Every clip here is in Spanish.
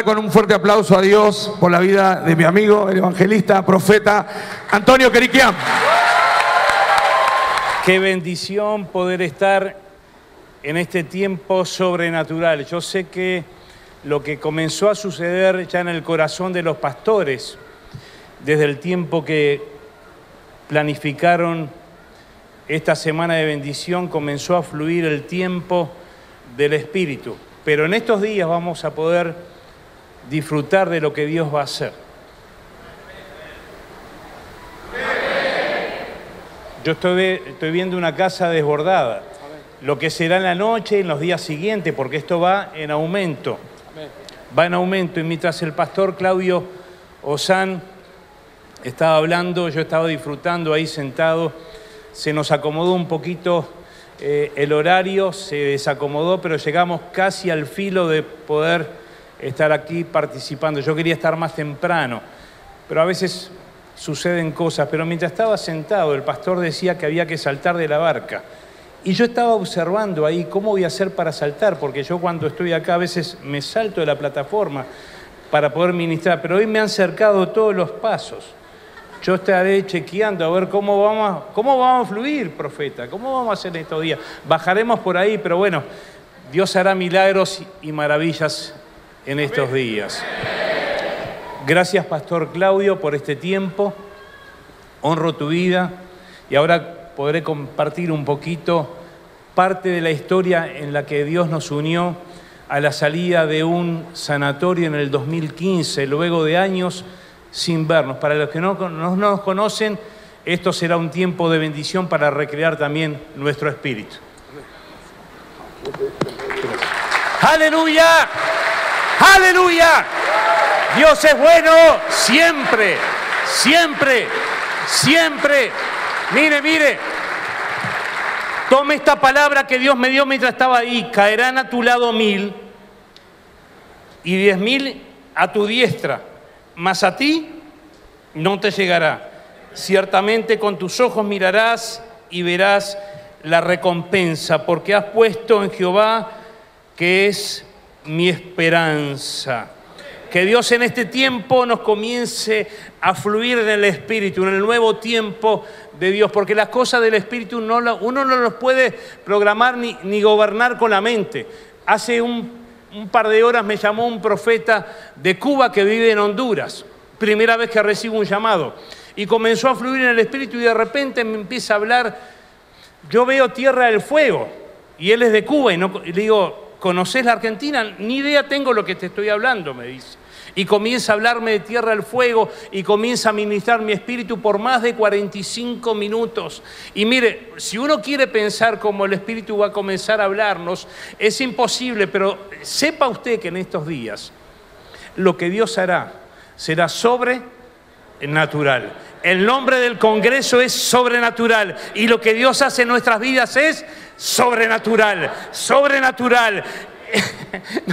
con un fuerte aplauso a Dios por la vida de mi amigo, el evangelista, profeta Antonio Queriquian. Qué bendición poder estar en este tiempo sobrenatural. Yo sé que lo que comenzó a suceder ya en el corazón de los pastores, desde el tiempo que planificaron esta semana de bendición, comenzó a fluir el tiempo del Espíritu. Pero en estos días vamos a poder disfrutar de lo que Dios va a hacer. Yo estoy, viendo una casa desbordada, lo que será en la noche y en los días siguientes, porque esto va en aumento. Va en aumento. Y mientras el pastor Claudio Osán estaba hablando, yo estaba disfrutando ahí sentado, se nos acomodó un poquito eh, el horario se desacomodó, pero llegamos casi al filo de poder estar aquí participando. Yo quería estar más temprano, pero a veces suceden cosas. Pero mientras estaba sentado, el pastor decía que había que saltar de la barca. Y yo estaba observando ahí cómo voy a hacer para saltar, porque yo cuando estoy acá a veces me salto de la plataforma para poder ministrar, pero hoy me han cercado todos los pasos. Yo estaré chequeando a ver cómo vamos, cómo vamos a fluir, profeta, cómo vamos a hacer estos días. Bajaremos por ahí, pero bueno, Dios hará milagros y maravillas en estos días. Gracias, Pastor Claudio, por este tiempo. Honro tu vida y ahora podré compartir un poquito parte de la historia en la que Dios nos unió a la salida de un sanatorio en el 2015, luego de años sin vernos. Para los que no, nos conocen, esto será un tiempo de bendición para recrear también nuestro espíritu. Aleluya, aleluya. Dios es bueno siempre, siempre, siempre. Mire, mire. Tome esta palabra que Dios me dio mientras estaba ahí. Caerán a tu lado mil y diez mil a tu diestra mas a ti no te llegará. Ciertamente con tus ojos mirarás y verás la recompensa, porque has puesto en Jehová que es mi esperanza. Que Dios en este tiempo nos comience a fluir en el Espíritu, en el nuevo tiempo de Dios, porque las cosas del Espíritu no uno no las puede programar ni, ni gobernar con la mente. Hace un un par de horas me llamó un profeta de Cuba que vive en Honduras, primera vez que recibo un llamado, y comenzó a fluir en el Espíritu y de repente me empieza a hablar, yo veo Tierra del Fuego, y él es de Cuba, y, no, le digo, ¿conoces la Argentina? Ni idea tengo lo que te estoy hablando, me dice y comienza a hablarme de tierra al fuego y comienza a ministrar mi espíritu por más de 45 minutos. Y mire, si uno quiere pensar cómo el espíritu va a comenzar a hablarnos, es imposible, pero sepa usted que en estos días lo que Dios hará será sobrenatural. El nombre del Congreso es sobrenatural y lo que Dios hace en nuestras vidas es sobrenatural.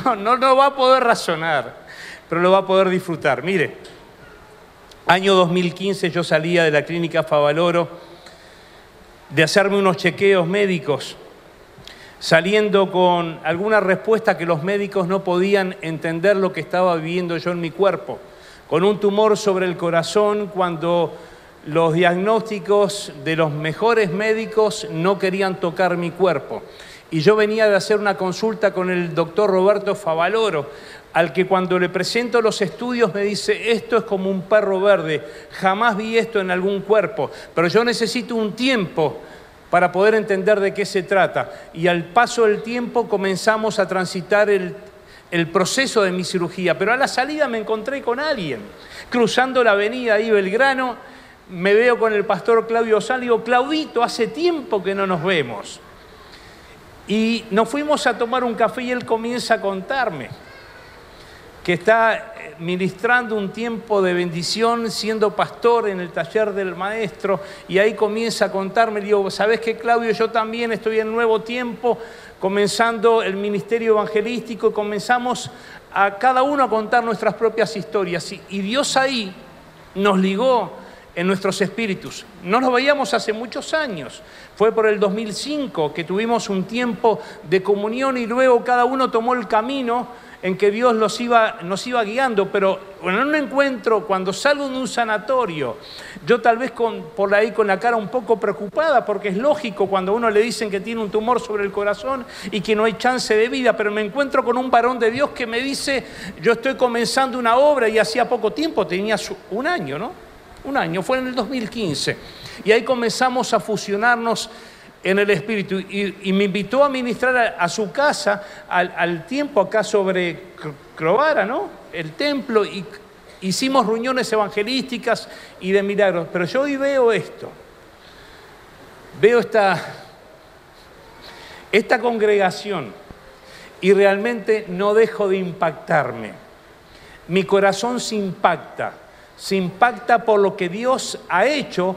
No, no, no va a poder razonar pero lo va a poder disfrutar. Mire, año 2015 yo salía de la clínica Favaloro de hacerme unos chequeos médicos, saliendo con alguna respuesta que los médicos no podían entender lo que estaba viviendo yo en mi cuerpo, con un tumor sobre el corazón cuando los diagnósticos de los mejores médicos no querían tocar mi cuerpo. Y yo venía de hacer una consulta con el doctor Roberto Favaloro, al que cuando le presento los estudios me dice, esto es como un perro verde, jamás vi esto en algún cuerpo, pero yo necesito un tiempo para poder entender de qué se trata. Y al paso del tiempo comenzamos a transitar el, proceso de mi cirugía, pero a la salida me encontré con alguien, cruzando la avenida ahí Belgrano, me veo con el pastor Claudio Sal, digo, Claudito, hace tiempo que no nos vemos. Y nos fuimos a tomar un café y él comienza a contarme que está eh, ministrando un tiempo de bendición siendo pastor en el taller del maestro y ahí comienza a contarme, digo, ¿sabes qué Claudio? Yo también estoy en nuevo tiempo comenzando el ministerio evangelístico, comenzamos a cada uno a contar nuestras propias historias y, Dios ahí nos ligó en nuestros espíritus. No nos veíamos hace muchos años. Fue por el 2005 que tuvimos un tiempo de comunión y luego cada uno tomó el camino en que Dios los iba, nos iba guiando, pero en un encuentro, cuando salgo de un sanatorio, yo tal vez por ahí con la cara un poco preocupada, porque es lógico cuando a uno le dicen que tiene un tumor sobre el corazón y que no hay chance de vida, pero me encuentro con un varón de Dios que me dice, yo estoy comenzando una obra y hacía poco tiempo, tenía un año, ¿no? Un año, fue en el 2015. Y ahí comenzamos a fusionarnos en el Espíritu y, me invitó a ministrar a, su casa al, tiempo acá sobre Crovara, ¿no? El templo y hicimos reuniones evangelísticas y de milagros. Pero yo hoy veo esto, veo esta, esta congregación y realmente no dejo de impactarme. Mi corazón se impacta, se impacta por lo que Dios ha hecho,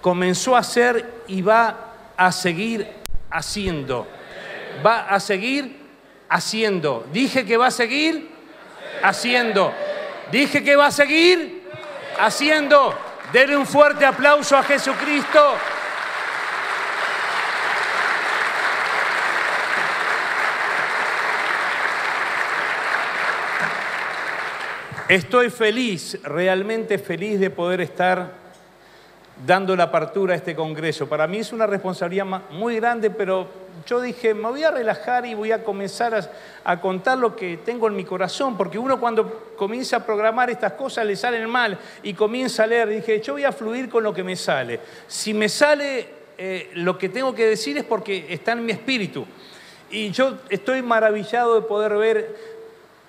comenzó a hacer y va a seguir haciendo. Va a seguir haciendo. Dije que va a seguir haciendo. Dije que va a seguir haciendo. Denle un fuerte aplauso a Jesucristo. Estoy feliz, realmente feliz de poder estar dando la apertura a este Congreso. Para mí es una responsabilidad muy grande, pero yo dije, me voy a relajar y voy a comenzar a, contar lo que tengo en mi corazón, porque uno cuando comienza a programar estas cosas le salen mal y comienza a leer, dije, yo voy a fluir con lo que me sale. Si me sale eh, lo que tengo que decir es porque está en mi espíritu. Y yo estoy maravillado de poder ver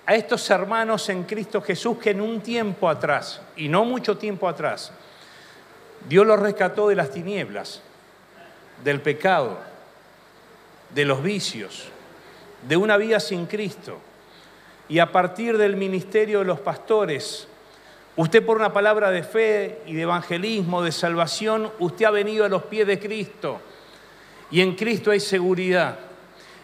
a estos hermanos en Cristo Jesús que en un tiempo atrás, y no mucho tiempo atrás, Dios los rescató de las tinieblas, del pecado, de los vicios, de una vida sin Cristo. Y a partir del ministerio de los pastores, usted por una palabra de fe y de evangelismo, de salvación, usted ha venido a los pies de Cristo. Y en Cristo hay seguridad,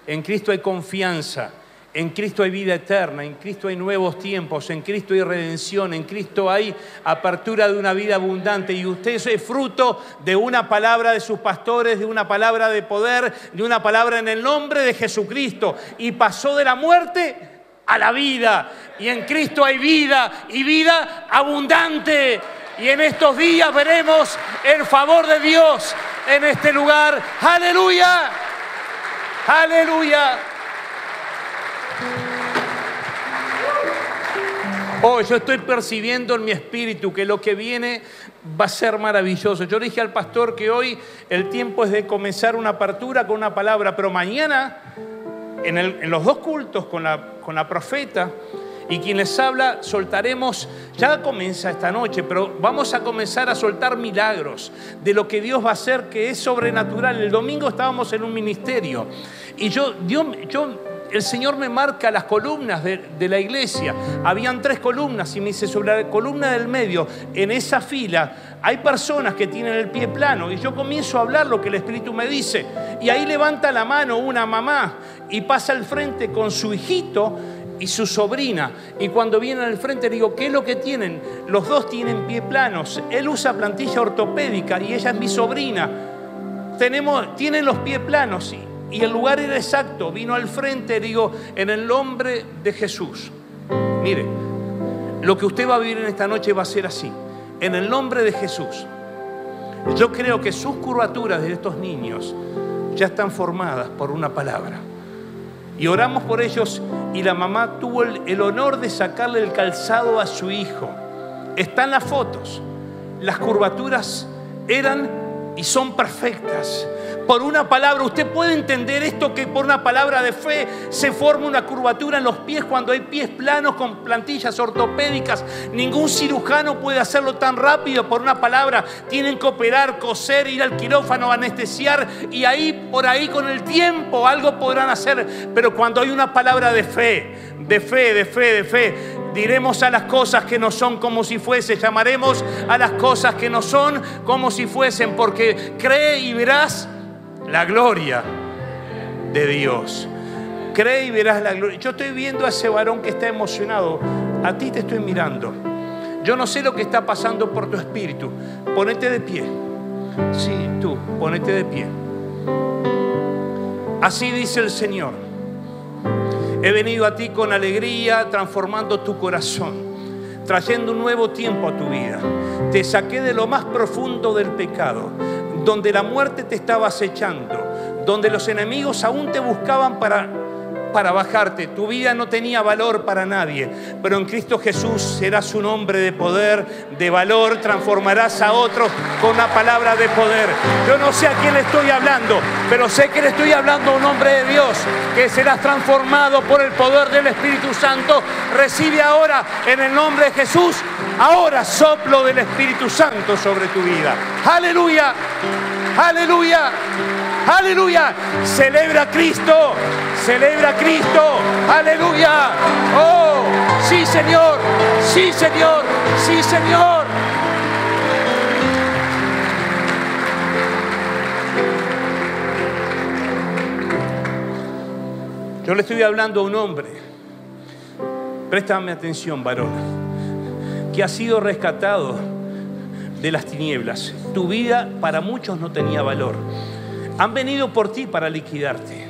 en Cristo hay confianza, en Cristo hay vida eterna, en Cristo hay nuevos tiempos, en Cristo hay redención, en Cristo hay apertura de una vida abundante y usted es fruto de una palabra de sus pastores, de una palabra de poder, de una palabra en el nombre de Jesucristo y pasó de la muerte a la vida y en Cristo hay vida y vida abundante y en estos días veremos el favor de Dios en este lugar. Aleluya, aleluya. Oh, yo estoy percibiendo en mi espíritu que lo que viene va a ser maravilloso. Yo dije al pastor que hoy el tiempo es de comenzar una apertura con una palabra, pero mañana, en, los dos cultos con la, con la profeta y quien les habla, soltaremos, ya comienza esta noche, pero vamos a comenzar a soltar milagros de lo que Dios va a hacer, que es sobrenatural. El domingo estábamos en un ministerio y yo, Dios, yo el Señor me marca las columnas de, la iglesia. Habían tres columnas y me dice, sobre la columna del medio, en esa fila, hay personas que tienen el pie plano y yo comienzo a hablar lo que el Espíritu me dice. Y ahí levanta la mano una mamá y pasa al frente con su hijito y su sobrina. Y cuando vienen al frente digo, ¿qué es lo que tienen? Los dos tienen pie planos. Él usa plantilla ortopédica y ella es mi sobrina. Tenemos, tienen los pies planos y el lugar era exacto. Vino al frente, digo, en el nombre de Jesús. Mire, lo que usted va a vivir en esta noche va a ser así. En el nombre de Jesús. Yo creo que sus curvaturas de estos niños ya están formadas por una palabra. Y oramos por ellos y la mamá tuvo el, el honor de sacarle el calzado a su hijo. Están las fotos. Las curvaturas eran y son perfectas por una palabra. Usted puede entender esto que por una palabra de fe se forma una curvatura en los pies cuando hay pies planos con plantillas ortopédicas. Ningún cirujano puede hacerlo tan rápido por una palabra. Tienen que operar, coser, ir al quirófano, anestesiar y ahí por ahí con el tiempo algo podrán hacer. Pero cuando hay una palabra de fe, de fe, de fe, de fe, diremos a las cosas que no son como si fuesen, llamaremos a las cosas que no son como si fuesen, porque cree y verás la gloria de Dios. Cree y verás la gloria. Yo estoy viendo a ese varón que está emocionado. A ti te estoy mirando. Yo no sé lo que está pasando por tu espíritu. Ponete de pie. Sí, tú, ponete de pie. Así dice el Señor. He venido a ti con alegría, transformando tu corazón trayendo un nuevo tiempo a tu vida. Te saqué de lo más profundo del pecado, donde la muerte te estaba acechando, donde los enemigos aún te buscaban para para bajarte. Tu vida no tenía valor para nadie, pero en Cristo Jesús serás un hombre de poder, de valor, transformarás a otros con una palabra de poder. Yo no sé a quién le estoy hablando, pero sé que le estoy hablando a un hombre de Dios, que serás transformado por el poder del Espíritu Santo. Recibe ahora en el nombre de Jesús, ahora soplo del Espíritu Santo sobre tu vida. Aleluya, aleluya. Aleluya. Celebra a Cristo. Celebra a Cristo. Aleluya. Oh, sí Señor. Sí Señor. Sí Señor. Yo le estoy hablando a un hombre. Préstame atención, varón. Que ha sido rescatado de las tinieblas. Tu vida para muchos no tenía valor. Han venido por ti para liquidarte.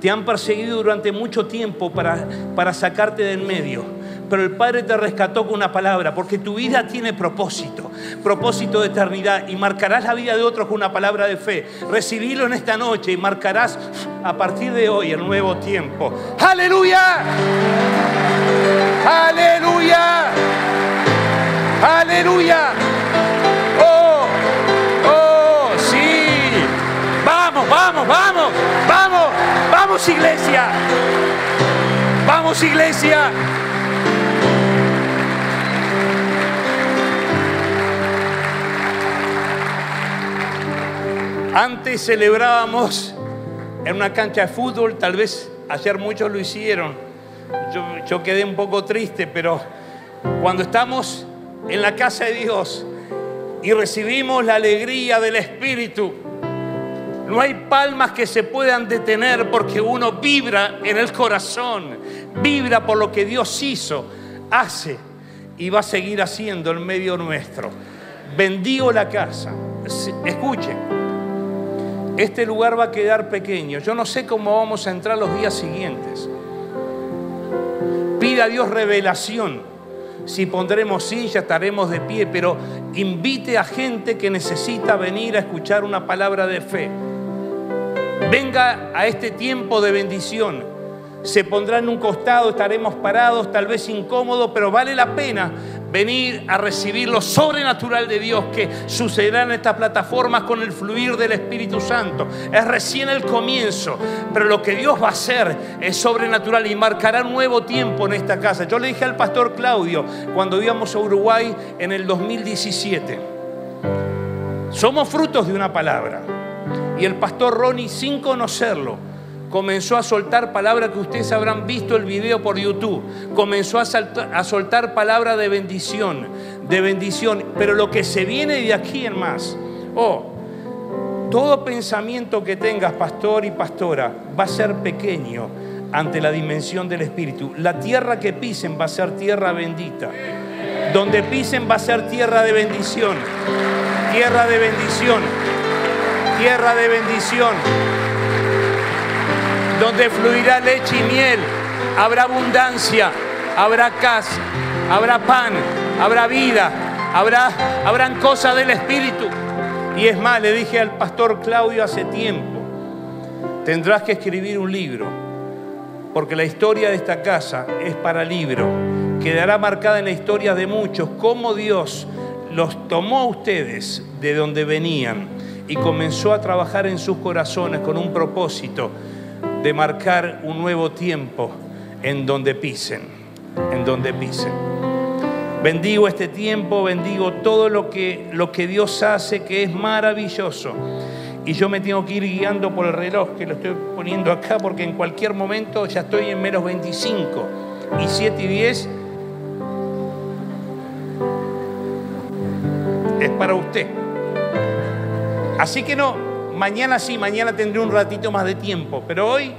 Te han perseguido durante mucho tiempo para, para sacarte del medio. Pero el Padre te rescató con una palabra, porque tu vida tiene propósito, propósito de eternidad, y marcarás la vida de otros con una palabra de fe. Recibilo en esta noche y marcarás a partir de hoy el nuevo tiempo. Aleluya. Aleluya. Aleluya. vamos, vamos, vamos, vamos iglesia. Vamos iglesia. Antes celebrábamos en una cancha de fútbol, tal vez ayer muchos lo hicieron. Yo, yo, quedé un poco triste, pero cuando estamos en la casa de Dios y recibimos la alegría del Espíritu, no hay palmas que se puedan detener porque uno vibra en el corazón, vibra por lo que Dios hizo, hace y va a seguir haciendo en medio nuestro. Bendigo la casa. Escuchen, este lugar va a quedar pequeño. Yo no sé cómo vamos a entrar los días siguientes. Pida a Dios revelación. Si pondremos silla, estaremos de pie, pero invite a gente que necesita venir a escuchar una palabra de fe venga a este tiempo de bendición. Se pondrá en un costado, estaremos parados, tal vez incómodos, pero vale la pena venir a recibir lo sobrenatural de Dios que sucederá en estas plataformas con el fluir del Espíritu Santo. Es recién el comienzo, pero lo que Dios va a hacer es sobrenatural y marcará nuevo tiempo en esta casa. Yo le dije al pastor Claudio cuando íbamos a Uruguay en el 2017, somos frutos de una palabra. Y el pastor Ronnie, sin conocerlo, comenzó a soltar palabras que ustedes habrán visto el video por YouTube. Comenzó a, soltar palabras de bendición, de bendición. Pero lo que se viene de aquí en más, oh, todo pensamiento que tengas, pastor y pastora, va a ser pequeño ante la dimensión del Espíritu. La tierra que pisen va a ser tierra bendita. Donde pisen va a ser tierra de bendición. Tierra de bendición tierra de bendición, donde fluirá leche y miel, habrá abundancia, habrá casa, habrá pan, habrá vida, habrá, habrán cosas del Espíritu. Y es más, le dije al pastor Claudio hace tiempo, tendrás que escribir un libro, porque la historia de esta casa es para libro, quedará marcada en la historia de muchos, cómo Dios los tomó a ustedes de donde venían y comenzó a trabajar en sus corazones con un propósito de marcar un nuevo tiempo en donde pisen, en donde pisen. Bendigo este tiempo, bendigo todo lo que, lo que Dios hace, que es maravilloso. Y yo me tengo que ir guiando por el reloj, que lo estoy poniendo acá, porque en cualquier momento ya estoy en menos 25. Y 7 y 10 es para usted. Así que no, mañana sí, mañana tendré un ratito más de tiempo, pero hoy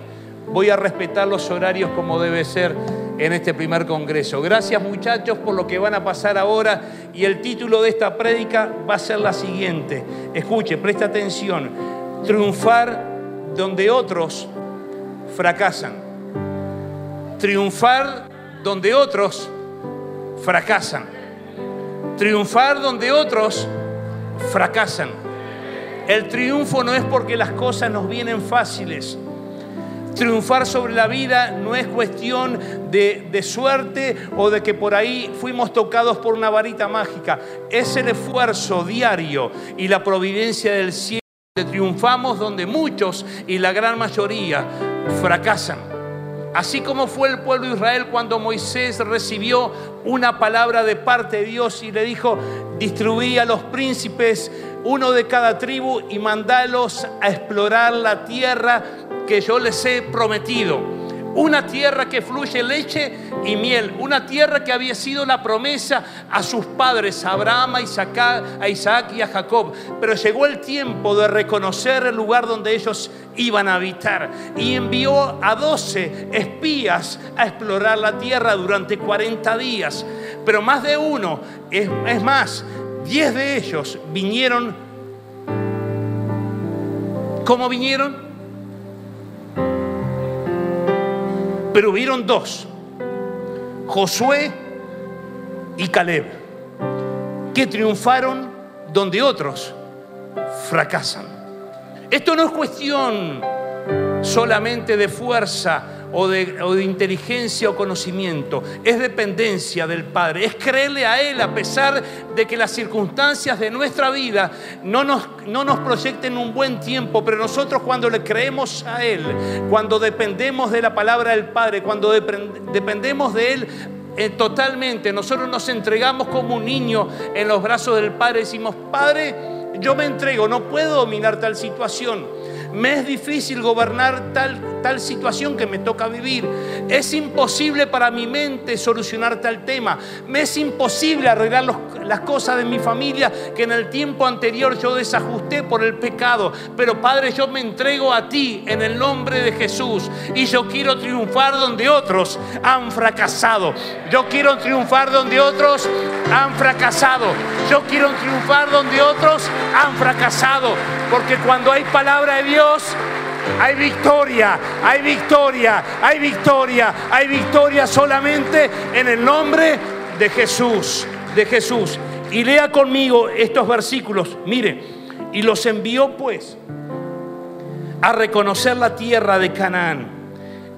voy a respetar los horarios como debe ser en este primer congreso. Gracias muchachos por lo que van a pasar ahora y el título de esta prédica va a ser la siguiente. Escuche, presta atención. Triunfar donde otros fracasan. Triunfar donde otros fracasan. Triunfar donde otros fracasan. El triunfo no es porque las cosas nos vienen fáciles. Triunfar sobre la vida no es cuestión de, suerte o de que por ahí fuimos tocados por una varita mágica. Es el esfuerzo diario y la providencia del cielo. Triunfamos donde muchos y la gran mayoría fracasan. Así como fue el pueblo de Israel cuando Moisés recibió una palabra de parte de Dios y le dijo, distribuí a los príncipes, uno de cada tribu, y mandalos a explorar la tierra que yo les he prometido una tierra que fluye leche y miel, una tierra que había sido la promesa a sus padres, a Abraham, a Isaac, y a Jacob. Pero llegó el tiempo de reconocer el lugar donde ellos iban a habitar y envió a doce espías a explorar la tierra durante 40 días. Pero más de uno, es más, diez de ellos vinieron. ¿Cómo vinieron? Pero hubieron dos, Josué y Caleb, que triunfaron donde otros fracasan. Esto no es cuestión solamente de fuerza o de, inteligencia o conocimiento, es dependencia del Padre, es creerle a Él a pesar de que las circunstancias de nuestra vida no nos, no nos proyecten un buen tiempo, pero nosotros cuando le creemos a Él, cuando dependemos de la palabra del Padre, cuando dependemos de Él, eh, totalmente, nosotros nos entregamos como un niño en los brazos del Padre, decimos, Padre, yo me entrego, no puedo dominar tal situación me es difícil gobernar tal, tal situación que me toca vivir. Es imposible para mi mente solucionar tal tema. Me es imposible arreglar las cosas de mi familia que en el tiempo anterior yo desajusté por el pecado. Pero Padre, yo me entrego a ti en el nombre de Jesús y yo quiero triunfar donde otros han fracasado. Yo quiero triunfar donde otros han fracasado. Yo quiero triunfar donde otros han fracasado. Porque cuando hay palabra de Dios, hay victoria, hay victoria, hay victoria, hay victoria solamente en el nombre de Jesús, de Jesús. Y lea conmigo estos versículos, mire, y los envió pues a reconocer la tierra de Canaán,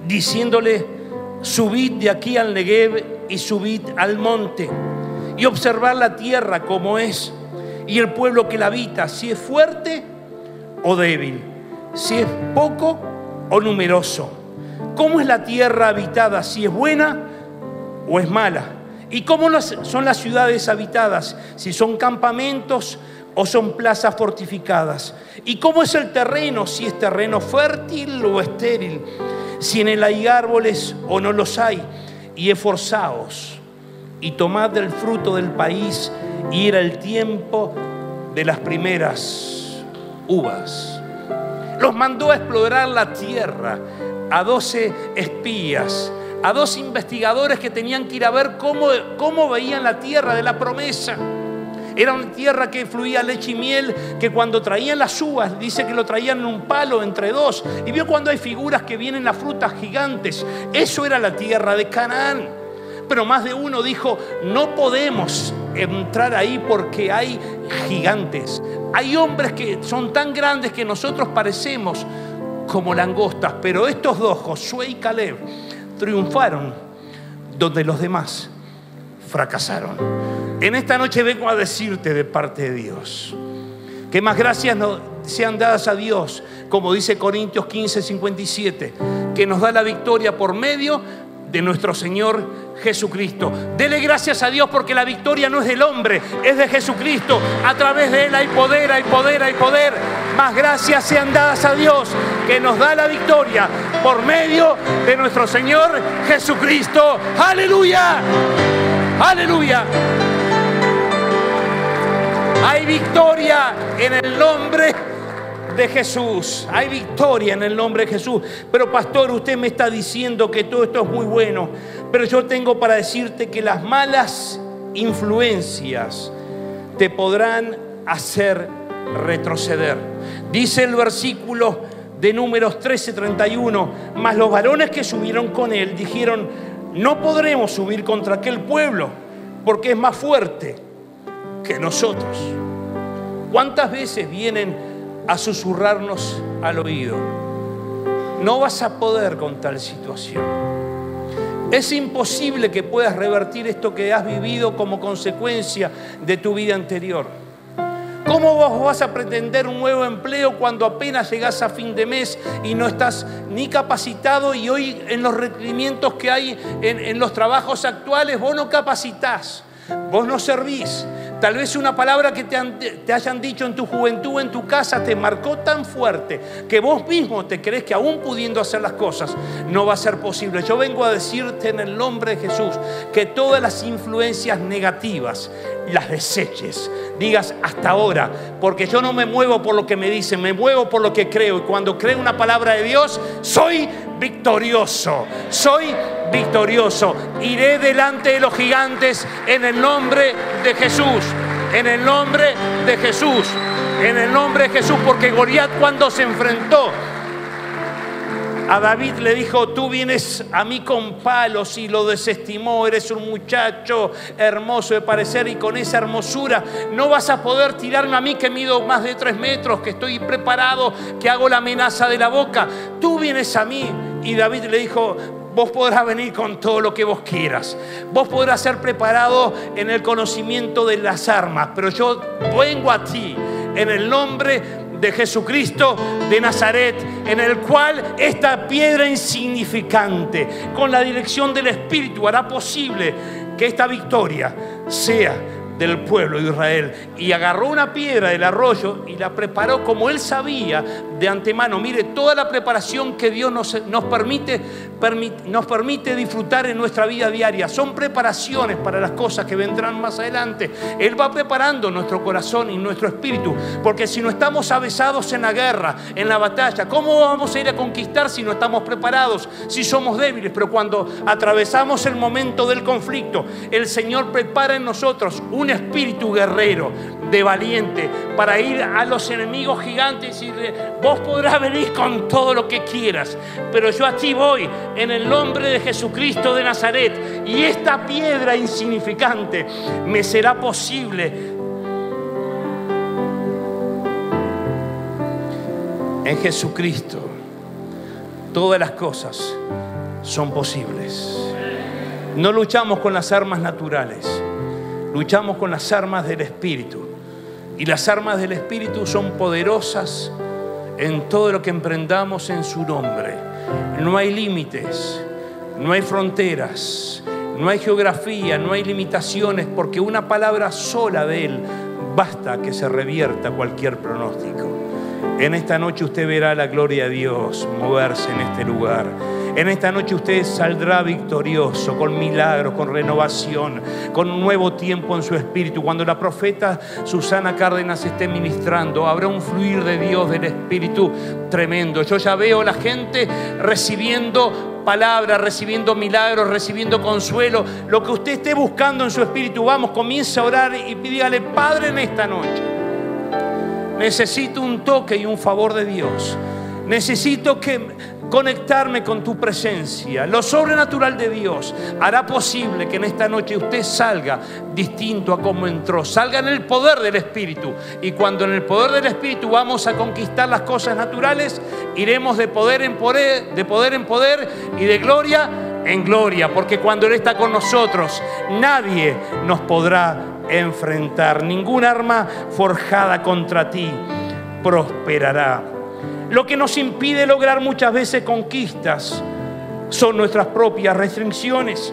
diciéndole, subid de aquí al Negev y subid al monte y observar la tierra como es y el pueblo que la habita, si es fuerte o débil si es poco o numeroso. ¿Cómo es la tierra habitada? Si es buena o es mala. ¿Y cómo son las ciudades habitadas? Si son campamentos o son plazas fortificadas. ¿Y cómo es el terreno? Si es terreno fértil o estéril. Si en él hay árboles o no los hay. Y esforzaos y tomad del fruto del país y era el tiempo de las primeras uvas los mandó a explorar la tierra a doce espías, a dos investigadores que tenían que ir a ver cómo, cómo veían la tierra de la promesa. Era una tierra que fluía leche y miel, que cuando traían las uvas, dice que lo traían en un palo entre dos. Y vio cuando hay figuras que vienen las frutas gigantes. Eso era la tierra de Canaán. Pero más de uno dijo, no podemos entrar ahí porque hay gigantes. Hay hombres que son tan grandes que nosotros parecemos como langostas, pero estos dos, Josué y Caleb, triunfaron donde los demás fracasaron. En esta noche vengo a decirte de parte de Dios que más gracias sean dadas a Dios, como dice Corintios 15, 57, que nos da la victoria por medio de nuestro Señor Jesucristo. Dele gracias a Dios porque la victoria no es del hombre, es de Jesucristo. A través de Él hay poder, hay poder, hay poder. Más gracias sean dadas a Dios que nos da la victoria por medio de nuestro Señor Jesucristo. Aleluya. Aleluya. Hay victoria en el nombre de Jesús. Hay victoria en el nombre de Jesús. Pero pastor, usted me está diciendo que todo esto es muy bueno. Pero yo tengo para decirte que las malas influencias te podrán hacer retroceder. Dice el versículo de números 13:31, mas los varones que subieron con él dijeron, no podremos subir contra aquel pueblo porque es más fuerte que nosotros. ¿Cuántas veces vienen a susurrarnos al oído? No vas a poder con tal situación. Es imposible que puedas revertir esto que has vivido como consecuencia de tu vida anterior. ¿Cómo vos vas a pretender un nuevo empleo cuando apenas llegas a fin de mes y no estás ni capacitado y hoy en los requerimientos que hay en, los trabajos actuales vos no capacitas, vos no servís? Tal vez una palabra que te, hayan dicho en tu juventud, en tu casa, te marcó tan fuerte que vos mismo te crees que aún pudiendo hacer las cosas no va a ser posible. Yo vengo a decirte en el nombre de Jesús que todas las influencias negativas las deseches. Digas hasta ahora, porque yo no me muevo por lo que me dicen, me muevo por lo que creo. Y cuando creo una palabra de Dios, soy victorioso. Soy victorioso. Iré delante de los gigantes en el nombre de Jesús. En el nombre de Jesús. En el nombre de Jesús. Porque Goliat cuando se enfrentó a David le dijo, tú vienes a mí con palos y lo desestimó, eres un muchacho hermoso de parecer y con esa hermosura no vas a poder tirarme a mí que mido más de tres metros, que estoy preparado, que hago la amenaza de la boca. Tú vienes a mí. Y David le dijo, vos podrás venir con todo lo que vos quieras. Vos podrás ser preparado en el conocimiento de las armas, pero yo vengo a ti en el nombre de Jesucristo de Nazaret, en el cual esta piedra insignificante, con la dirección del Espíritu, hará posible que esta victoria sea del pueblo de Israel. Y agarró una piedra del arroyo y la preparó como él sabía de antemano. Mire, toda la preparación que Dios nos, nos permite, nos permite disfrutar en nuestra vida diaria son preparaciones para las cosas que vendrán más adelante. Él va preparando nuestro corazón y nuestro espíritu. Porque si no estamos avesados en la guerra, en la batalla, ¿cómo vamos a ir a conquistar si no estamos preparados, si somos débiles? Pero cuando atravesamos el momento del conflicto, el Señor prepara en nosotros un espíritu guerrero, de valiente, para ir a los enemigos gigantes y decirle, vos podrás venir con todo lo que quieras, pero yo aquí voy en el nombre de Jesucristo de Nazaret y esta piedra insignificante me será posible. En Jesucristo todas las cosas son posibles. No luchamos con las armas naturales luchamos con las armas del Espíritu. Y las armas del Espíritu son poderosas en todo lo que emprendamos en su nombre. No hay límites, no hay fronteras, no hay geografía, no hay limitaciones, porque una palabra sola de Él basta que se revierta cualquier pronóstico. En esta noche usted verá la gloria de Dios moverse en este lugar. En esta noche usted saldrá victorioso, con milagros, con renovación, con un nuevo tiempo en su espíritu. Cuando la profeta Susana Cárdenas esté ministrando, habrá un fluir de Dios, del espíritu tremendo. Yo ya veo la gente recibiendo palabras, recibiendo milagros, recibiendo consuelo. Lo que usted esté buscando en su espíritu, vamos, comience a orar y pídale, Padre, en esta noche. Necesito un toque y un favor de Dios. Necesito que conectarme con tu presencia. Lo sobrenatural de Dios hará posible que en esta noche usted salga distinto a como entró, salga en el poder del Espíritu. Y cuando en el poder del Espíritu vamos a conquistar las cosas naturales, iremos de poder en poder, de poder en poder y de gloria en gloria, porque cuando Él está con nosotros, nadie nos podrá enfrentar. Ningún arma forjada contra ti prosperará. Lo que nos impide lograr muchas veces conquistas son nuestras propias restricciones.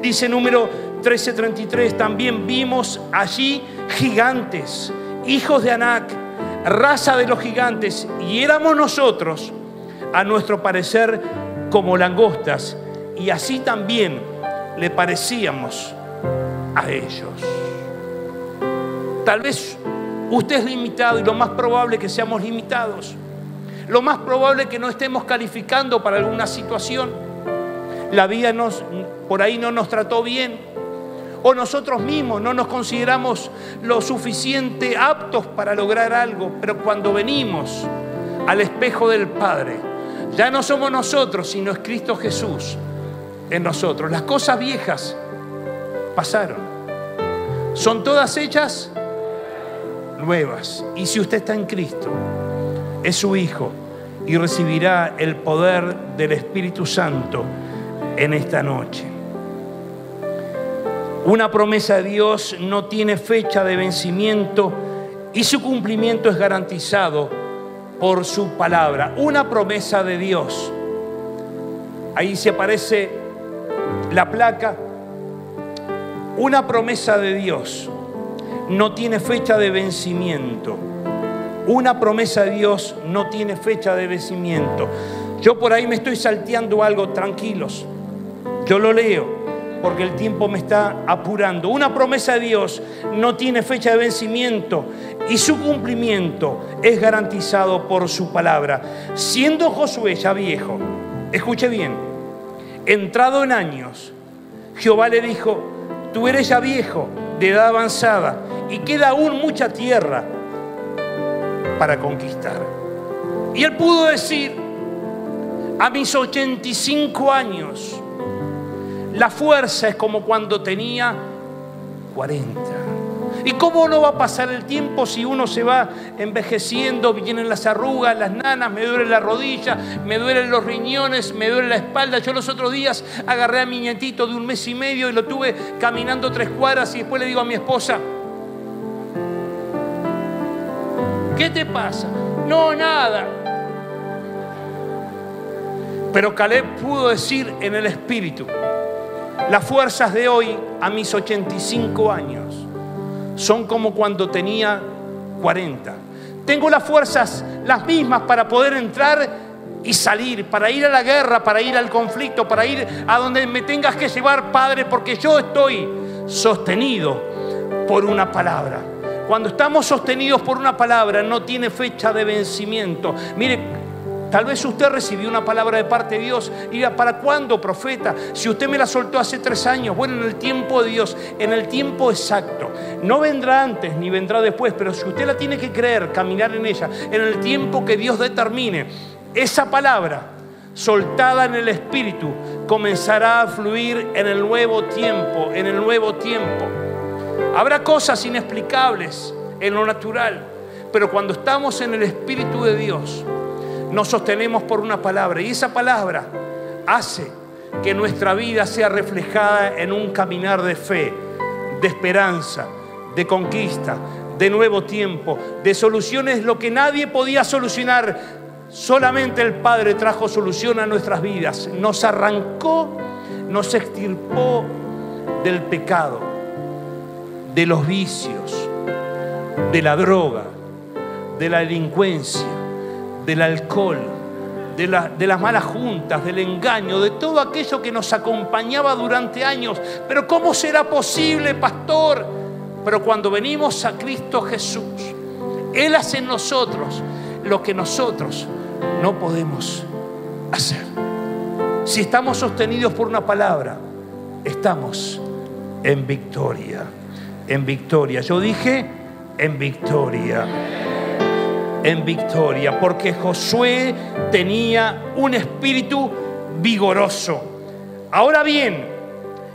Dice número 1333, también vimos allí gigantes, hijos de Anac, raza de los gigantes, y éramos nosotros, a nuestro parecer, como langostas, y así también le parecíamos a ellos. Tal vez usted es limitado y lo más probable es que seamos limitados lo más probable es que no estemos calificando para alguna situación. La vida nos, por ahí no nos trató bien. O nosotros mismos no nos consideramos lo suficiente aptos para lograr algo. Pero cuando venimos al espejo del Padre. Ya no somos nosotros, sino es Cristo Jesús en nosotros. Las cosas viejas pasaron. Son todas hechas nuevas. Y si usted está en Cristo, es su Hijo y recibirá el poder del Espíritu Santo en esta noche. Una promesa de Dios no tiene fecha de vencimiento y su cumplimiento es garantizado por su palabra. Una promesa de Dios. Ahí se aparece la placa. Una promesa de Dios no tiene fecha de vencimiento. Una promesa de Dios no tiene fecha de vencimiento. Yo por ahí me estoy salteando algo, tranquilos. Yo lo leo porque el tiempo me está apurando. Una promesa de Dios no tiene fecha de vencimiento y su cumplimiento es garantizado por su palabra. Siendo Josué ya viejo, escuche bien, entrado en años, Jehová le dijo, tú eres ya viejo, de edad avanzada, y queda aún mucha tierra para conquistar. Y él pudo decir, a mis 85 años, la fuerza es como cuando tenía 40. ¿Y cómo no va a pasar el tiempo si uno se va envejeciendo, vienen las arrugas, las nanas, me duele la rodilla, me duelen los riñones, me duele la espalda? Yo los otros días agarré a mi nietito de un mes y medio y lo tuve caminando tres cuadras y después le digo a mi esposa, ¿qué te pasa? No, nada. Pero Caleb pudo decir en el espíritu, las fuerzas de hoy a mis 85 años son como cuando tenía 40. Tengo las fuerzas las mismas para poder entrar y salir, para ir a la guerra, para ir al conflicto, para ir a donde me tengas que llevar, Padre, porque yo estoy sostenido por una palabra. Cuando estamos sostenidos por una palabra no tiene fecha de vencimiento. Mire, Tal vez usted recibió una palabra de parte de Dios y ¿para cuándo, profeta? Si usted me la soltó hace tres años, bueno, en el tiempo de Dios, en el tiempo exacto. No vendrá antes ni vendrá después, pero si usted la tiene que creer, caminar en ella, en el tiempo que Dios determine, esa palabra soltada en el Espíritu comenzará a fluir en el nuevo tiempo, en el nuevo tiempo. Habrá cosas inexplicables en lo natural, pero cuando estamos en el Espíritu de Dios, nos sostenemos por una palabra y esa palabra hace que nuestra vida sea reflejada en un caminar de fe, de esperanza, de conquista, de nuevo tiempo, de soluciones, lo que nadie podía solucionar. Solamente el Padre trajo solución a nuestras vidas. Nos arrancó, nos extirpó del pecado, de los vicios, de la droga, de la delincuencia, del alcohol, de, de, las malas juntas, del engaño, de todo aquello que nos acompañaba durante años. Pero ¿cómo será posible, pastor? Pero cuando venimos a Cristo Jesús, Él hace en nosotros lo que nosotros no podemos hacer. Si estamos sostenidos por una palabra, estamos en victoria. En victoria. Yo dije en victoria en victoria, porque Josué tenía un espíritu vigoroso. Ahora bien,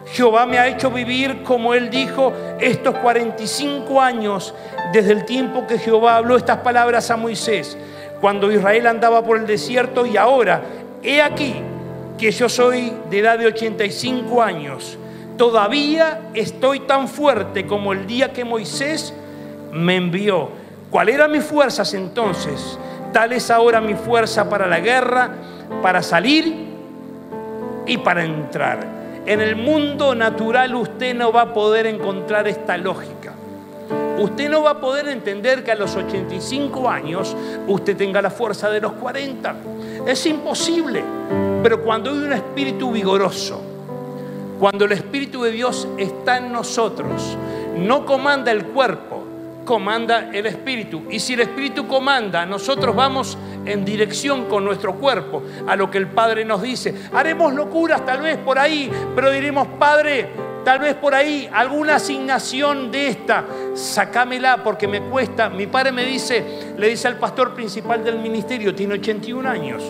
Jehová me ha hecho vivir, como él dijo, estos 45 años desde el tiempo que Jehová habló estas palabras a Moisés, cuando Israel andaba por el desierto y ahora, he aquí que yo soy de edad de 85 años. Todavía estoy tan fuerte como el día que Moisés me envió. ¿Cuál eran mis fuerzas entonces? Tal es ahora mi fuerza para la guerra, para salir y para entrar. En el mundo natural usted no va a poder encontrar esta lógica. Usted no va a poder entender que a los 85 años usted tenga la fuerza de los 40. Es imposible. Pero cuando hay un espíritu vigoroso, cuando el Espíritu de Dios está en nosotros, no comanda el cuerpo, comanda el Espíritu. Y si el Espíritu comanda, nosotros vamos en dirección con nuestro cuerpo a lo que el Padre nos dice. Haremos locuras tal vez por ahí, pero diremos, Padre, Tal vez por ahí alguna asignación de esta, sacámela porque me cuesta. Mi padre me dice, le dice al pastor principal del ministerio, tiene 81 años.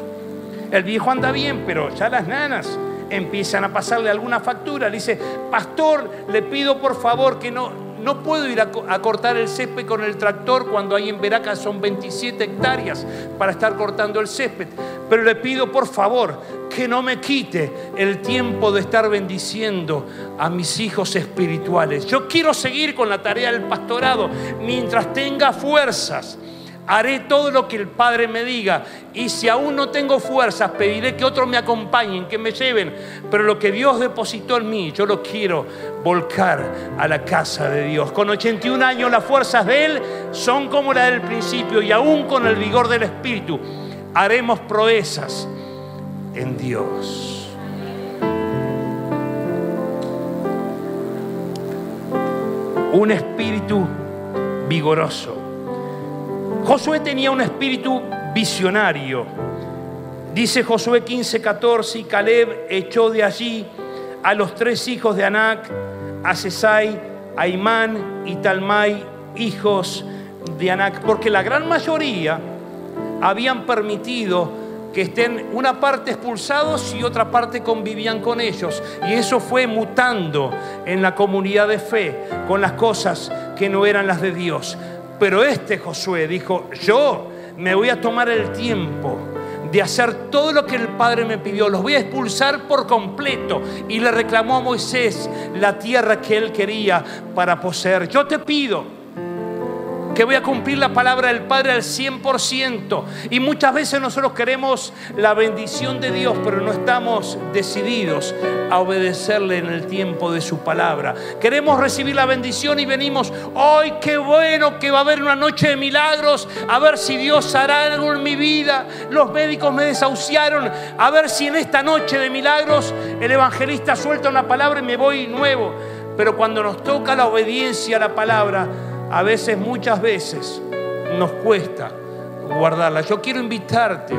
El viejo anda bien, pero ya las nanas empiezan a pasarle alguna factura. Dice, pastor, le pido por favor que no, no puedo ir a, cortar el césped con el tractor cuando ahí en Veraca son 27 hectáreas para estar cortando el césped. Pero le pido por favor que no me quite el tiempo de estar bendiciendo a mis hijos espirituales. Yo quiero seguir con la tarea del pastorado mientras tenga fuerzas haré todo lo que el Padre me diga. Y si aún no tengo fuerzas, pediré que otros me acompañen, que me lleven. Pero lo que Dios depositó en mí, yo lo quiero volcar a la casa de Dios. Con 81 años las fuerzas de Él son como las del principio y aún con el vigor del Espíritu haremos proezas en Dios. Un espíritu vigoroso Josué tenía un espíritu visionario. Dice Josué 15, 14, y Caleb echó de allí a los tres hijos de Anac, a Sesai, a Imán y Talmai, hijos de Anac, porque la gran mayoría habían permitido que estén una parte expulsados y otra parte convivían con ellos. Y eso fue mutando en la comunidad de fe con las cosas que no eran las de Dios. Pero este Josué dijo, yo me voy a tomar el tiempo de hacer todo lo que el Padre me pidió. Los voy a expulsar por completo. Y le reclamó a Moisés la tierra que él quería para poseer. Yo te pido que voy a cumplir la palabra del Padre al 100%. Y muchas veces nosotros queremos la bendición de Dios, pero no estamos decididos a obedecerle en el tiempo de su palabra. Queremos recibir la bendición y venimos, hoy qué bueno que va a haber una noche de milagros, a ver si Dios hará algo en mi vida. Los médicos me desahuciaron, a ver si en esta noche de milagros el evangelista suelta una palabra y me voy nuevo. Pero cuando nos toca la obediencia a la palabra, a veces, muchas veces, nos cuesta guardarla. Yo quiero invitarte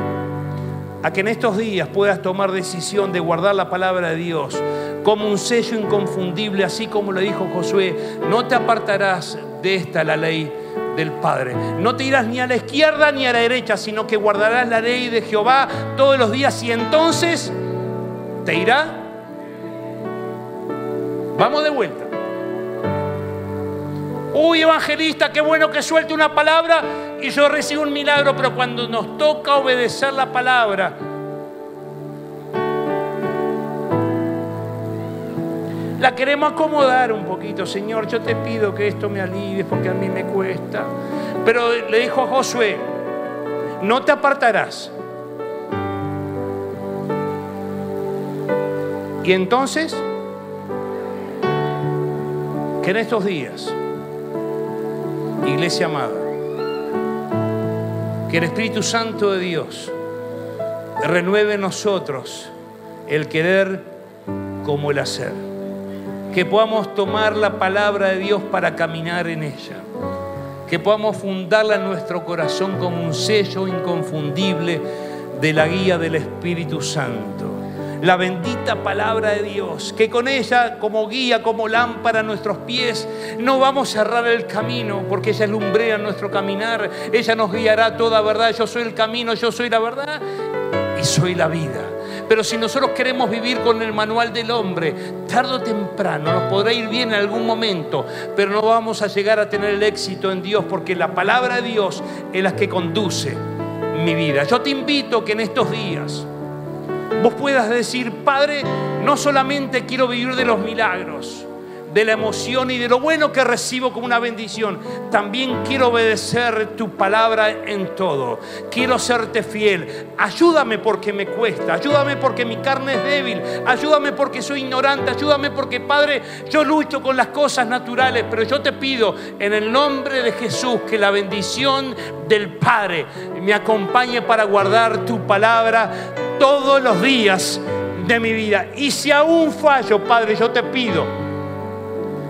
a que en estos días puedas tomar decisión de guardar la palabra de Dios como un sello inconfundible, así como le dijo Josué, no te apartarás de esta la ley del Padre. No te irás ni a la izquierda ni a la derecha, sino que guardarás la ley de Jehová todos los días y entonces te irá. Vamos de vuelta. Uy, evangelista, qué bueno que suelte una palabra y yo recibo un milagro, pero cuando nos toca obedecer la palabra, la queremos acomodar un poquito. Señor, yo te pido que esto me alivie porque a mí me cuesta. Pero le dijo a Josué, no te apartarás. Y entonces, que en estos días Iglesia amada, que el Espíritu Santo de Dios renueve en nosotros el querer como el hacer. Que podamos tomar la palabra de Dios para caminar en ella. Que podamos fundarla en nuestro corazón como un sello inconfundible de la guía del Espíritu Santo la bendita palabra de Dios, que con ella como guía, como lámpara a nuestros pies, no vamos a cerrar el camino, porque ella lumbrea nuestro caminar, ella nos guiará toda verdad, yo soy el camino, yo soy la verdad y soy la vida. Pero si nosotros queremos vivir con el manual del hombre, tarde o temprano nos podrá ir bien en algún momento, pero no vamos a llegar a tener el éxito en Dios, porque la palabra de Dios es la que conduce mi vida. Yo te invito que en estos días, vos puedas decir, Padre, no solamente quiero vivir de los milagros, de la emoción y de lo bueno que recibo como una bendición. También quiero obedecer tu palabra en todo. Quiero serte fiel. Ayúdame porque me cuesta. Ayúdame porque mi carne es débil. Ayúdame porque soy ignorante. Ayúdame porque, Padre, yo lucho con las cosas naturales. Pero yo te pido en el nombre de Jesús que la bendición del Padre me acompañe para guardar tu palabra todos los días de mi vida. Y si aún fallo, Padre, yo te pido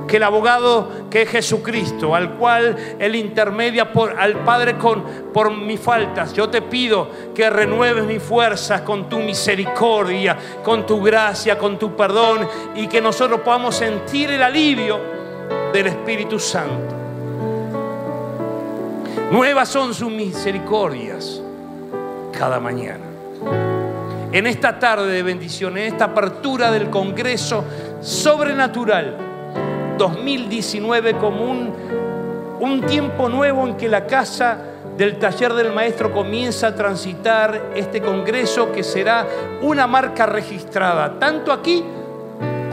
que el abogado que es Jesucristo, al cual Él intermedia por, al Padre con, por mis faltas. Yo te pido que renueves mis fuerzas con tu misericordia, con tu gracia, con tu perdón y que nosotros podamos sentir el alivio del Espíritu Santo. Nuevas son sus misericordias cada mañana. En esta tarde de bendición, en esta apertura del Congreso Sobrenatural 2019 como un, un tiempo nuevo en que la casa del taller del maestro comienza a transitar este Congreso que será una marca registrada, tanto aquí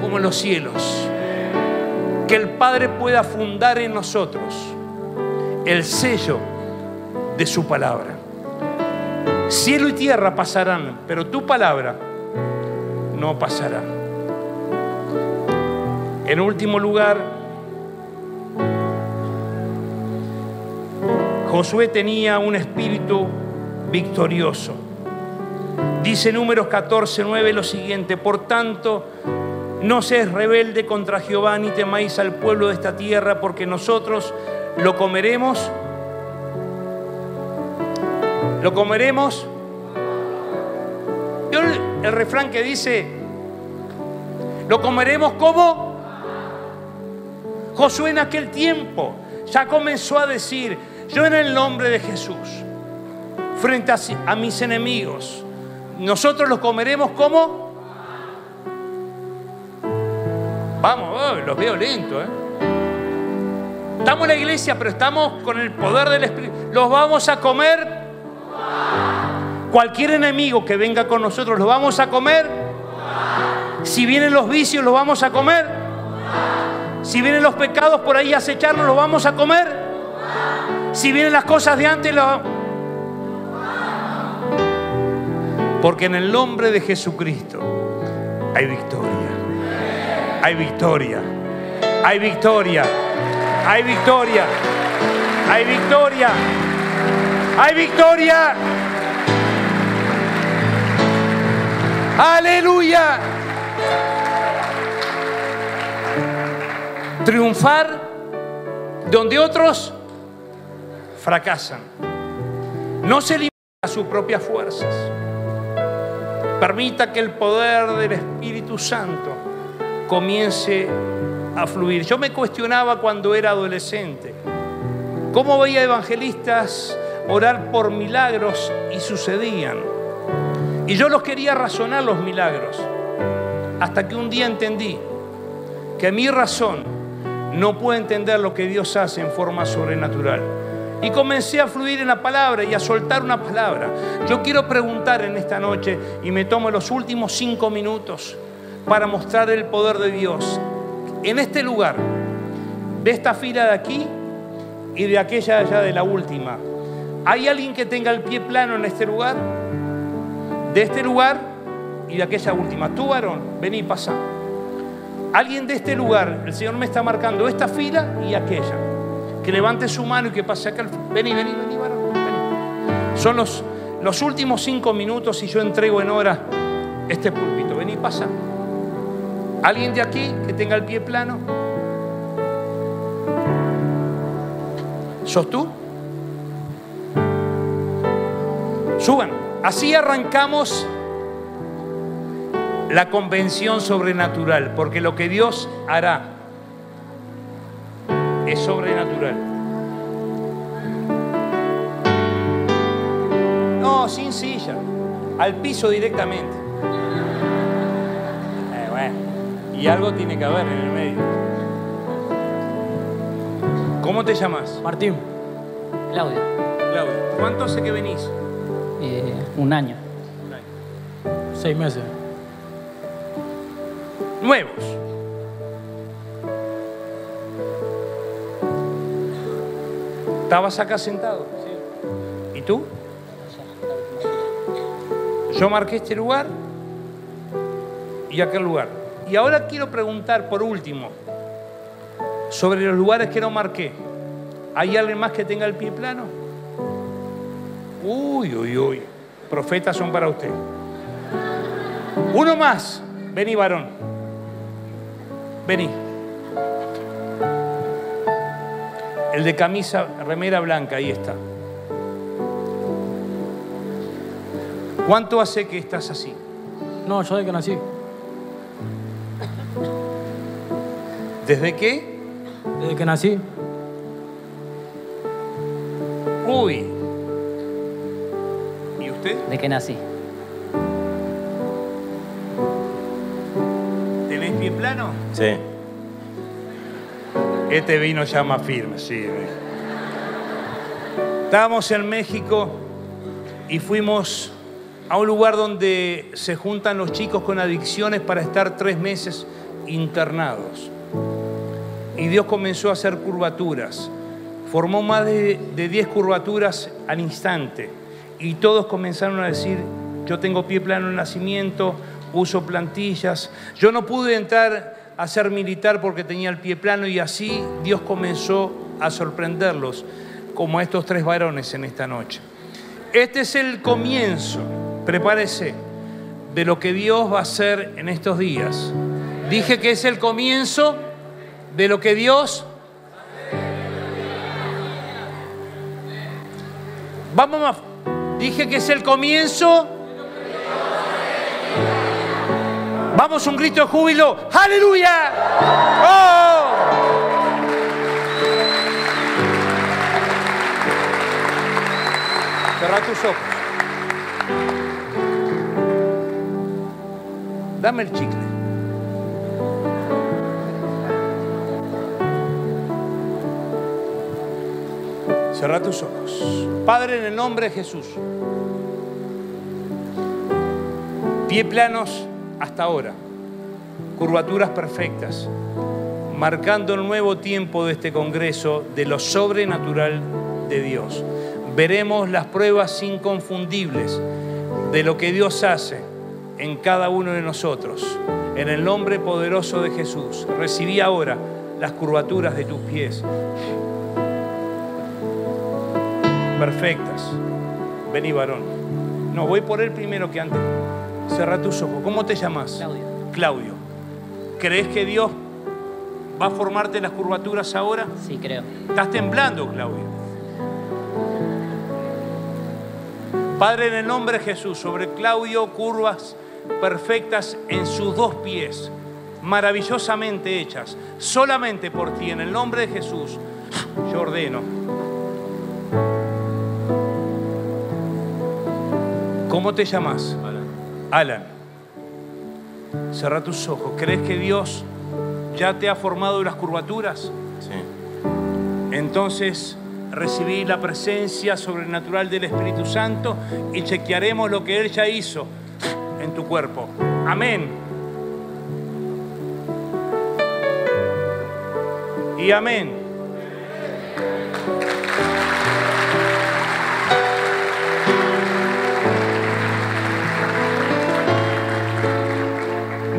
como en los cielos. Que el Padre pueda fundar en nosotros el sello de su palabra. Cielo y tierra pasarán, pero tu palabra no pasará. En último lugar, Josué tenía un espíritu victorioso. Dice números 14, 9 lo siguiente, por tanto, no seas rebelde contra Jehová ni temáis al pueblo de esta tierra, porque nosotros lo comeremos. Lo comeremos. El, el refrán que dice, lo comeremos como Josué en aquel tiempo ya comenzó a decir, yo en el nombre de Jesús, frente a, mis enemigos, nosotros los comeremos como... Vamos, oh, los veo lentos, ¿eh? Estamos en la iglesia, pero estamos con el poder del Espíritu. Los vamos a comer. Cualquier enemigo que venga con nosotros, los vamos a comer. Si vienen los vicios, los vamos a comer. Si vienen los pecados por ahí a acecharnos, los vamos a comer. Si vienen las cosas de antes, lo... Porque en el nombre de Jesucristo hay victoria. Hay victoria. Hay victoria. Hay victoria. Hay victoria. Hay victoria. Aleluya. Triunfar donde otros fracasan. No se limita a sus propias fuerzas. Permita que el poder del Espíritu Santo comience a fluir. Yo me cuestionaba cuando era adolescente, cómo veía evangelistas orar por milagros y sucedían. Y yo los quería razonar los milagros, hasta que un día entendí que mi razón no puede entender lo que Dios hace en forma sobrenatural. Y comencé a fluir en la palabra y a soltar una palabra. Yo quiero preguntar en esta noche, y me tomo los últimos cinco minutos para mostrar el poder de Dios en este lugar, de esta fila de aquí y de aquella allá de la última, ¿hay alguien que tenga el pie plano en este lugar? De este lugar y de aquella última. Tú, varón, vení, pasa. Alguien de este lugar, el Señor me está marcando esta fila y aquella. Que levante su mano y que pase acá. Vení, vení, vení, varón. Vení. Son los, los últimos cinco minutos y yo entrego en hora este púlpito. Vení, pasa. ¿Alguien de aquí que tenga el pie plano? ¿Sos tú? Suban. Así arrancamos la convención sobrenatural, porque lo que Dios hará es sobrenatural. No, sin silla, al piso directamente. Y algo tiene que haber en el medio. ¿Cómo te llamas? Martín. Claudia. Claudia. ¿Cuánto hace que venís? Eh, un año. Un año. Seis meses. Nuevos. ¿Estabas acá sentado? ¿Y tú? Yo marqué este lugar y aquel lugar. Y ahora quiero preguntar por último sobre los lugares que no marqué. ¿Hay alguien más que tenga el pie plano? Uy, uy, uy. Profetas son para usted. Uno más. Vení, varón. Vení. El de camisa, remera blanca, ahí está. ¿Cuánto hace que estás así? No, yo desde que nací. ¿Desde qué? Desde que nací. Uy. Desde que nací. ¿Tenés pie plano? Sí. Este vino ya más firme, sí. Estábamos en México y fuimos a un lugar donde se juntan los chicos con adicciones para estar tres meses internados. Y Dios comenzó a hacer curvaturas. Formó más de, de 10 curvaturas al instante. Y todos comenzaron a decir, yo tengo pie plano en nacimiento, uso plantillas. Yo no pude entrar a ser militar porque tenía el pie plano y así Dios comenzó a sorprenderlos, como a estos tres varones en esta noche. Este es el comienzo, prepárese, de lo que Dios va a hacer en estos días. Dije que es el comienzo de lo que Dios... Vamos más. Dije que es el comienzo Vamos, un grito de júbilo. ¡Aleluya! ¡Oh! Cerra tus ojos. Dame el chicle. Cerra tus ojos. Padre, en el nombre de Jesús. Pie planos hasta ahora. Curvaturas perfectas, marcando el nuevo tiempo de este Congreso de lo sobrenatural de Dios. Veremos las pruebas inconfundibles de lo que Dios hace en cada uno de nosotros. En el nombre poderoso de Jesús, recibí ahora las curvaturas de tus pies. Perfectas. Vení, varón. No, voy por él primero que antes. Cerra tus ojos. ¿Cómo te llamas? Claudio. Claudio. ¿Crees que Dios va a formarte las curvaturas ahora? Sí, creo. Estás temblando, Claudio. Padre, en el nombre de Jesús, sobre Claudio, curvas perfectas en sus dos pies, maravillosamente hechas, solamente por ti, en el nombre de Jesús, yo ordeno. ¿Cómo te llamas? Alan, cerra tus ojos. ¿Crees que Dios ya te ha formado las curvaturas? Sí. Entonces recibí la presencia sobrenatural del Espíritu Santo y chequearemos lo que Él ya hizo en tu cuerpo. Amén. Y amén.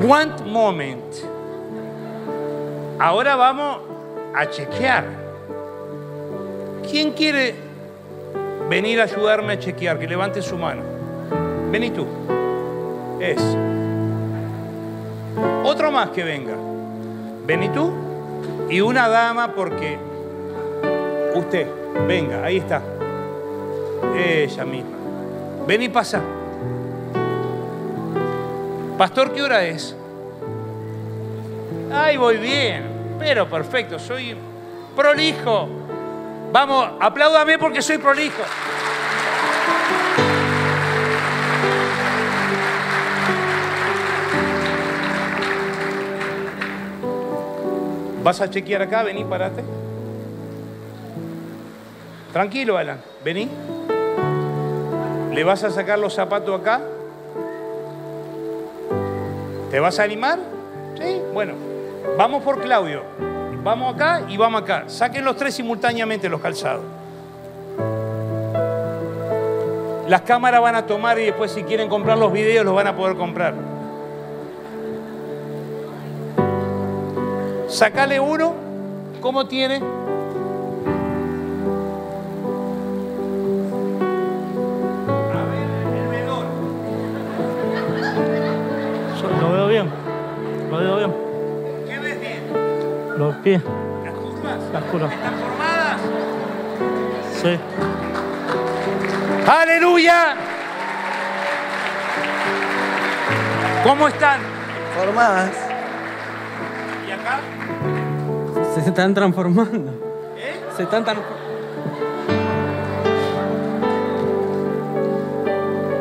One moment. Ahora vamos a chequear. ¿Quién quiere venir a ayudarme a chequear? Que levante su mano. Vení tú. Es. Otro más que venga. Vení tú. Y una dama porque usted. Venga, ahí está. Ella misma. Ven y pasa. Pastor, ¿qué hora es? Ay, voy bien. Pero perfecto, soy prolijo. Vamos, apláudame porque soy prolijo. ¿Vas a chequear acá? Vení, parate. Tranquilo, Alan. Vení. ¿Le vas a sacar los zapatos acá? ¿Te vas a animar? Sí, bueno. Vamos por Claudio. Vamos acá y vamos acá. Saquen los tres simultáneamente los calzados. Las cámaras van a tomar y después si quieren comprar los videos los van a poder comprar. Sacale uno. ¿Cómo tiene? ¿Las curvas? las curvas. ¿Están formadas? Sí. Aleluya. ¿Cómo están? Formadas. ¿Y acá? Se están transformando. ¿Eh? Se están transformando.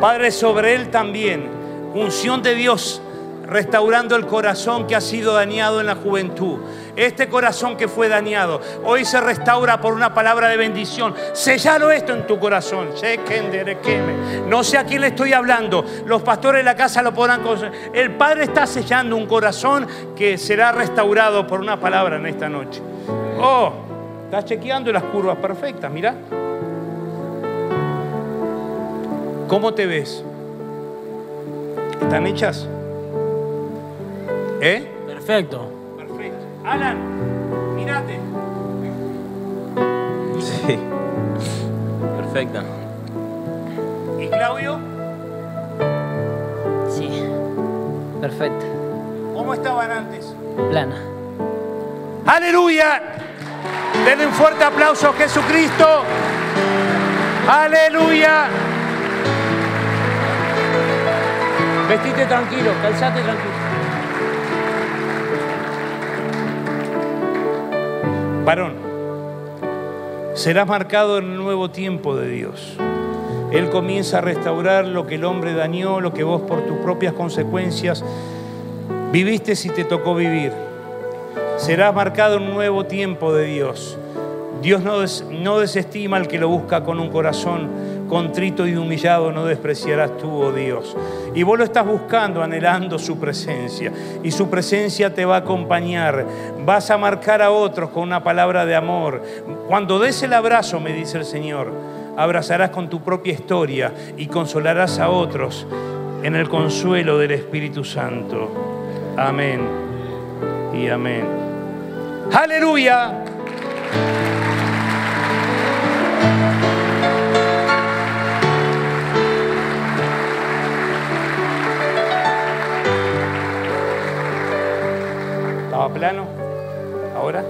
Padre, sobre él también, unción de Dios, restaurando el corazón que ha sido dañado en la juventud. Este corazón que fue dañado, hoy se restaura por una palabra de bendición. Sellalo esto en tu corazón. No sé a quién le estoy hablando. Los pastores de la casa lo podrán. El Padre está sellando un corazón que será restaurado por una palabra en esta noche. Oh, estás chequeando las curvas perfectas, mira. ¿Cómo te ves? ¿Están hechas? ¿Eh? Perfecto. Alan, mírate. Sí. Perfecta. ¿Y Claudio? Sí. Perfecto. ¿Cómo estaban antes? Plana. ¡Aleluya! Denle un fuerte aplauso a Jesucristo. ¡Aleluya! Vestite tranquilo, calzate tranquilo. Varón, serás marcado en un nuevo tiempo de Dios. Él comienza a restaurar lo que el hombre dañó, lo que vos por tus propias consecuencias viviste si te tocó vivir. Serás marcado un nuevo tiempo de Dios. Dios no desestima al que lo busca con un corazón contrito y humillado, no despreciarás tú, oh Dios. Y vos lo estás buscando, anhelando su presencia. Y su presencia te va a acompañar. Vas a marcar a otros con una palabra de amor. Cuando des el abrazo, me dice el Señor, abrazarás con tu propia historia y consolarás a otros en el consuelo del Espíritu Santo. Amén y amén. Aleluya. ¿Ahora?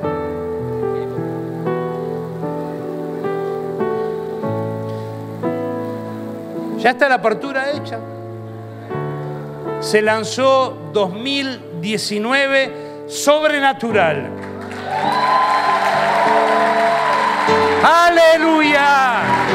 Ya está la apertura hecha. Se lanzó 2019 sobrenatural. Aleluya.